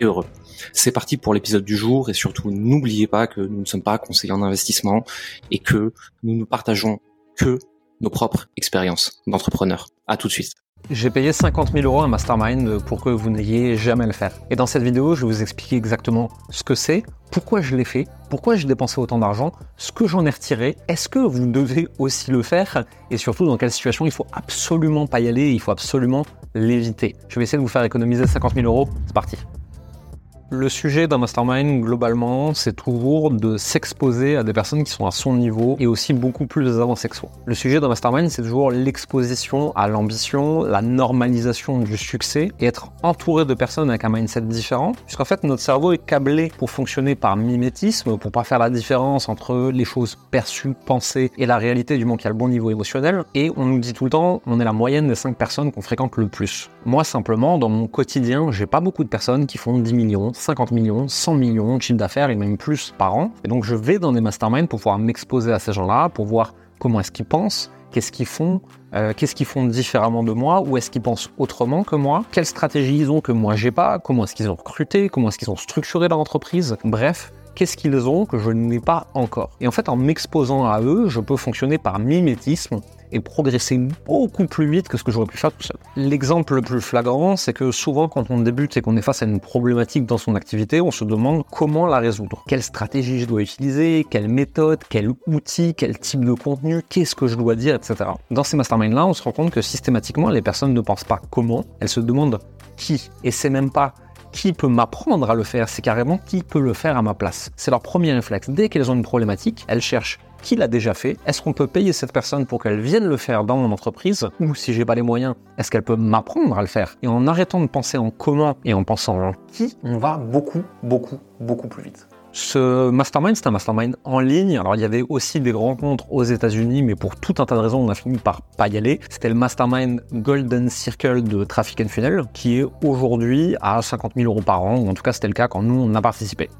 et heureux. C'est parti pour l'épisode du jour et surtout n'oubliez pas que nous ne sommes pas conseillers en investissement et que nous ne partageons que nos propres expériences d'entrepreneurs. À tout de suite. J'ai payé 50 000 euros à Mastermind pour que vous n'ayez jamais le faire. Et dans cette vidéo, je vais vous expliquer exactement ce que c'est, pourquoi je l'ai fait, pourquoi j'ai dépensé autant d'argent, ce que j'en ai retiré, est-ce que vous devez aussi le faire, et surtout dans quelle situation il faut absolument pas y aller, il faut absolument l'éviter. Je vais essayer de vous faire économiser 50 000 euros. C'est parti. Le sujet d'un mastermind, globalement, c'est toujours de s'exposer à des personnes qui sont à son niveau et aussi beaucoup plus avancées que soi. Le sujet d'un mastermind, c'est toujours l'exposition à l'ambition, la normalisation du succès et être entouré de personnes avec un mindset différent. Puisqu'en fait, notre cerveau est câblé pour fonctionner par mimétisme, pour pas faire la différence entre les choses perçues, pensées et la réalité du monde qui a le bon niveau émotionnel. Et on nous dit tout le temps, on est la moyenne des 5 personnes qu'on fréquente le plus. Moi, simplement, dans mon quotidien, j'ai pas beaucoup de personnes qui font 10 millions, 50 millions, 100 millions de chiffre d'affaires et même plus par an. Et donc je vais dans des masterminds pour pouvoir m'exposer à ces gens-là, pour voir comment est-ce qu'ils pensent, qu'est-ce qu'ils font, euh, qu'est-ce qu'ils font différemment de moi, ou est-ce qu'ils pensent autrement que moi, quelle stratégie ils ont que moi j'ai pas, comment est-ce qu'ils ont recruté, comment est-ce qu'ils ont structuré leur entreprise, bref, qu'est-ce qu'ils ont que je n'ai pas encore. Et en fait, en m'exposant à eux, je peux fonctionner par mimétisme et progresser beaucoup plus vite que ce que j'aurais pu faire tout seul. L'exemple le plus flagrant, c'est que souvent quand on débute et qu'on est face à une problématique dans son activité, on se demande comment la résoudre. Quelle stratégie je dois utiliser, quelle méthode, quel outil, quel type de contenu, qu'est-ce que je dois dire, etc. Dans ces masterminds-là, on se rend compte que systématiquement, les personnes ne pensent pas comment, elles se demandent qui. Et c'est même pas qui peut m'apprendre à le faire, c'est carrément qui peut le faire à ma place. C'est leur premier réflexe. Dès qu'elles ont une problématique, elles cherchent qui l'a déjà fait Est-ce qu'on peut payer cette personne pour qu'elle vienne le faire dans mon entreprise Ou si j'ai pas les moyens, est-ce qu'elle peut m'apprendre à le faire? Et en arrêtant de penser en comment et en pensant en qui, on va beaucoup, beaucoup, beaucoup plus vite. Ce mastermind, c'est un mastermind en ligne. Alors, il y avait aussi des rencontres aux États-Unis, mais pour tout un tas de raisons, on a fini par pas y aller. C'était le mastermind Golden Circle de Traffic and Funnel, qui est aujourd'hui à 50 000 euros par an, ou en tout cas, c'était le cas quand nous, on a participé.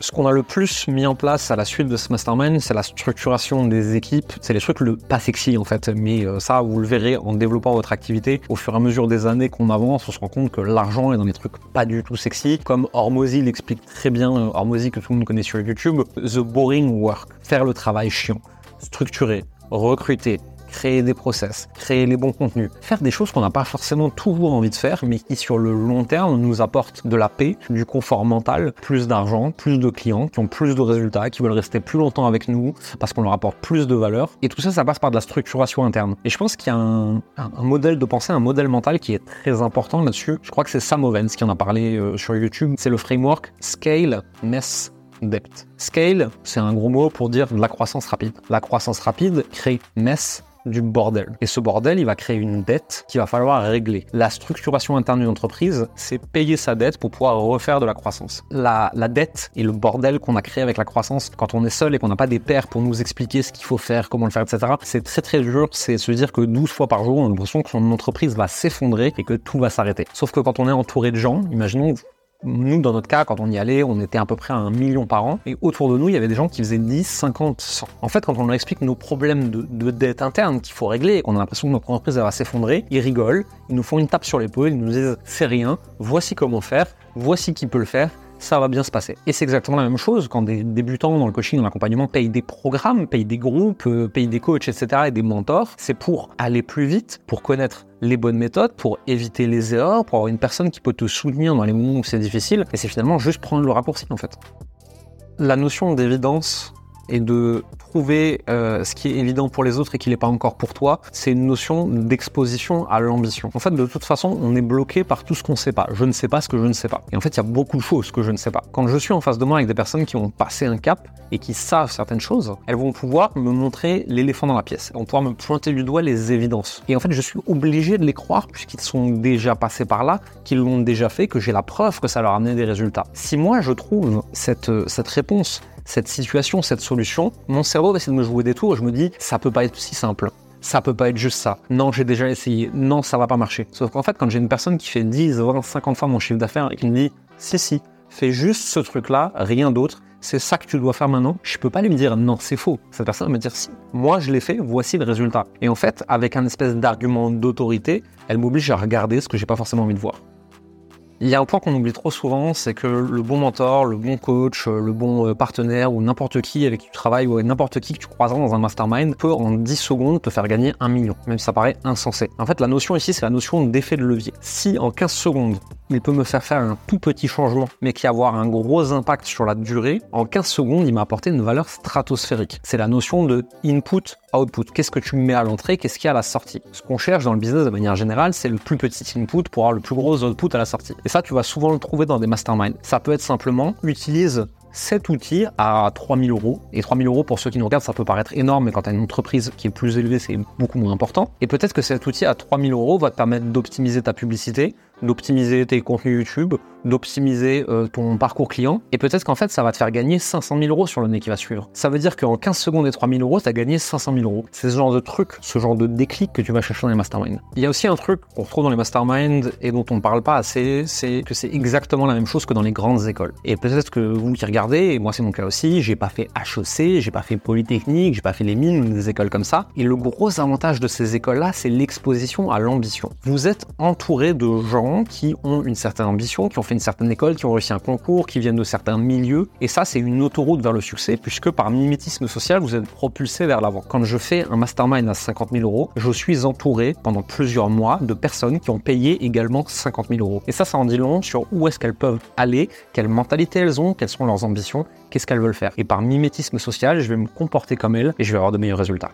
Ce qu'on a le plus mis en place à la suite de ce mastermind, c'est la structuration des équipes. C'est les trucs le pas sexy en fait, mais euh, ça vous le verrez en développant votre activité. Au fur et à mesure des années qu'on avance, on se rend compte que l'argent est dans les trucs pas du tout sexy. Comme Hormozy l'explique très bien, euh, Hormozy que tout le monde connaît sur YouTube, the boring work, faire le travail chiant, structurer, recruter, créer des process, créer les bons contenus, faire des choses qu'on n'a pas forcément toujours envie de faire, mais qui sur le long terme nous apportent de la paix, du confort mental, plus d'argent, plus de clients, qui ont plus de résultats, qui veulent rester plus longtemps avec nous parce qu'on leur apporte plus de valeur. Et tout ça, ça passe par de la structuration interne. Et je pense qu'il y a un, modèle de pensée, un modèle mental qui est très important là-dessus. Je crois que c'est Sam Ovens qui en a parlé euh, sur YouTube. C'est le framework Scale, Mess, Depth. Scale, c'est un gros mot pour dire de la croissance rapide. La croissance rapide crée mess, du bordel. Et ce bordel, il va créer une dette qu'il va falloir régler. La structuration interne d'une entreprise, c'est payer sa dette pour pouvoir refaire de la croissance. La, dette et le bordel qu'on a créé avec la croissance, quand on est seul et qu'on n'a pas des pairs pour nous expliquer ce qu'il faut faire, comment le faire, etc., c'est très très dur. C'est se dire que 12 fois par jour, on a l'impression que son entreprise va s'effondrer et que tout va s'arrêter. Sauf que quand on est entouré de gens, imaginons nous, dans notre cas, quand on y allait, on était à peu près à un million par an. Et autour de nous, il y avait des gens qui faisaient 10, 50, 100. En fait, quand on leur explique nos problèmes de, dette interne qu'il faut régler et qu'on a l'impression que notre entreprise va s'effondrer, ils rigolent, ils nous font une tape sur l'épaule, ils nous disent c'est rien, voici comment faire, voici qui peut le faire, ça va bien se passer. Et c'est exactement la même chose quand des débutants dans le coaching, dans l'accompagnement, payent des programmes, payent des groupes, euh, payent des coachs, etc. et des mentors. C'est pour aller plus vite, pour connaître les bonnes méthodes, pour éviter les erreurs, pour avoir une personne qui peut te soutenir dans les moments où c'est difficile. Et c'est finalement juste prendre le raccourci en fait. La notion d'évidence et de trouver euh, ce qui est évident pour les autres et qui n'est pas encore pour toi, c'est une notion d'exposition à l'ambition. En fait, de toute façon, on est bloqué par tout ce qu'on ne sait pas. Je ne sais pas ce que je ne sais pas. Et en fait, il y a beaucoup de choses que je ne sais pas. Quand je suis en face de moi avec des personnes qui ont passé un cap et qui savent certaines choses, elles vont pouvoir me montrer l'éléphant dans la pièce. Elles vont pouvoir me pointer du doigt les évidences. Et en fait, je suis obligé de les croire puisqu'ils sont déjà passés par là, qu'ils l'ont déjà fait, que j'ai la preuve que ça leur a amené des résultats. Si moi, je trouve cette, cette réponse cette situation, cette solution, mon cerveau va essayer de me jouer des tours et je me dis, ça peut pas être si simple. Ça peut pas être juste ça. Non, j'ai déjà essayé. Non, ça va pas marcher. Sauf qu'en fait, quand j'ai une personne qui fait 10, 20, 50 fois mon chiffre d'affaires et qui me dit, si, si, fais juste ce truc-là, rien d'autre, c'est ça que tu dois faire maintenant, je peux pas lui dire non, c'est faux. Cette personne va me dire si. Moi, je l'ai fait, voici le résultat. Et en fait, avec un espèce d'argument d'autorité, elle m'oblige à regarder ce que j'ai pas forcément envie de voir. Il y a un point qu'on oublie trop souvent, c'est que le bon mentor, le bon coach, le bon euh, partenaire ou n'importe qui avec qui tu travailles ou n'importe qui que tu croiseras dans un mastermind peut en 10 secondes te faire gagner un million, même si ça paraît insensé. En fait, la notion ici, c'est la notion d'effet de levier. Si en 15 secondes, il peut me faire faire un tout petit changement, mais qui avoir un gros impact sur la durée, en 15 secondes, il m'a apporté une valeur stratosphérique. C'est la notion de input output. Qu'est-ce que tu mets à l'entrée, qu'est-ce qu'il y a à la sortie? Ce qu'on cherche dans le business de manière générale, c'est le plus petit input pour avoir le plus gros output à la sortie. Et ça, tu vas souvent le trouver dans des masterminds. Ça peut être simplement utilise cet outil à 3000 euros. Et 3000 euros, pour ceux qui nous regardent, ça peut paraître énorme, mais quand tu as une entreprise qui est plus élevée, c'est beaucoup moins important. Et peut-être que cet outil à 3000 euros va te permettre d'optimiser ta publicité, d'optimiser tes contenus YouTube, d'optimiser euh, ton parcours client. Et peut-être qu'en fait, ça va te faire gagner 500 000 euros sur l'année qui va suivre. Ça veut dire qu'en 15 secondes et 3000 euros, tu as gagné 500 000 euros. C'est ce genre de truc, ce genre de déclic que tu vas chercher dans les masterminds. Il y a aussi un truc qu'on retrouve dans les masterminds et dont on ne parle pas assez, c'est que c'est exactement la même chose que dans les grandes écoles. Et peut-être que vous qui regardez, et moi c'est mon cas aussi, j'ai pas fait HEC, j'ai pas fait Polytechnique, j'ai pas fait les mines des écoles comme ça. Et le gros avantage de ces écoles-là, c'est l'exposition à l'ambition. Vous êtes entouré de gens qui ont une certaine ambition, qui ont fait une certaine école, qui ont réussi un concours, qui viennent de certains milieux. Et ça, c'est une autoroute vers le succès, puisque par mimétisme social, vous êtes propulsé vers l'avant. Quand je fais un mastermind à 50 000 euros, je suis entouré pendant plusieurs mois de personnes qui ont payé également 50 000 euros. Et ça, ça en dit long sur où est-ce qu'elles peuvent aller, quelle mentalité elles ont, quelles sont leurs ambitions, qu'est-ce qu'elles veulent faire. Et par mimétisme social, je vais me comporter comme elles et je vais avoir de meilleurs résultats.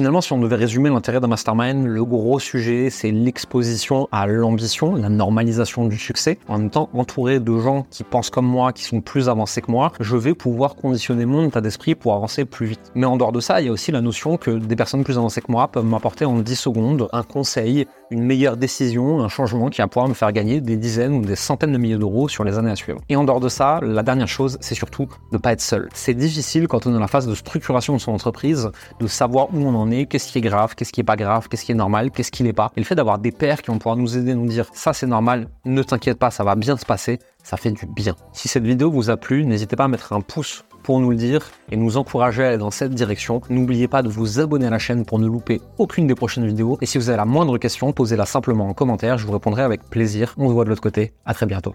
Finalement, si on devait résumer l'intérêt d'un mastermind, le gros sujet, c'est l'exposition à l'ambition, la normalisation du succès. En même temps, entouré de gens qui pensent comme moi, qui sont plus avancés que moi, je vais pouvoir conditionner mon état d'esprit pour avancer plus vite. Mais en dehors de ça, il y a aussi la notion que des personnes plus avancées que moi peuvent m'apporter en 10 secondes un conseil, une meilleure décision, un changement qui va pouvoir me faire gagner des dizaines ou des centaines de milliers d'euros sur les années à suivre. Et en dehors de ça, la dernière chose, c'est surtout de ne pas être seul. C'est difficile quand on est dans la phase de structuration de son entreprise de savoir où on en est, qu'est-ce qui est grave, qu'est-ce qui est pas grave, qu'est-ce qui est normal, qu'est-ce qui n'est pas. Et le fait d'avoir des pairs qui vont pouvoir nous aider, nous dire ça c'est normal, ne t'inquiète pas, ça va bien se passer, ça fait du bien. Si cette vidéo vous a plu, n'hésitez pas à mettre un pouce pour nous le dire et nous encourager à aller dans cette direction. N'oubliez pas de vous abonner à la chaîne pour ne louper aucune des prochaines vidéos. Et si vous avez la moindre question, posez-la simplement en commentaire, je vous répondrai avec plaisir. On se voit de l'autre côté. À très bientôt.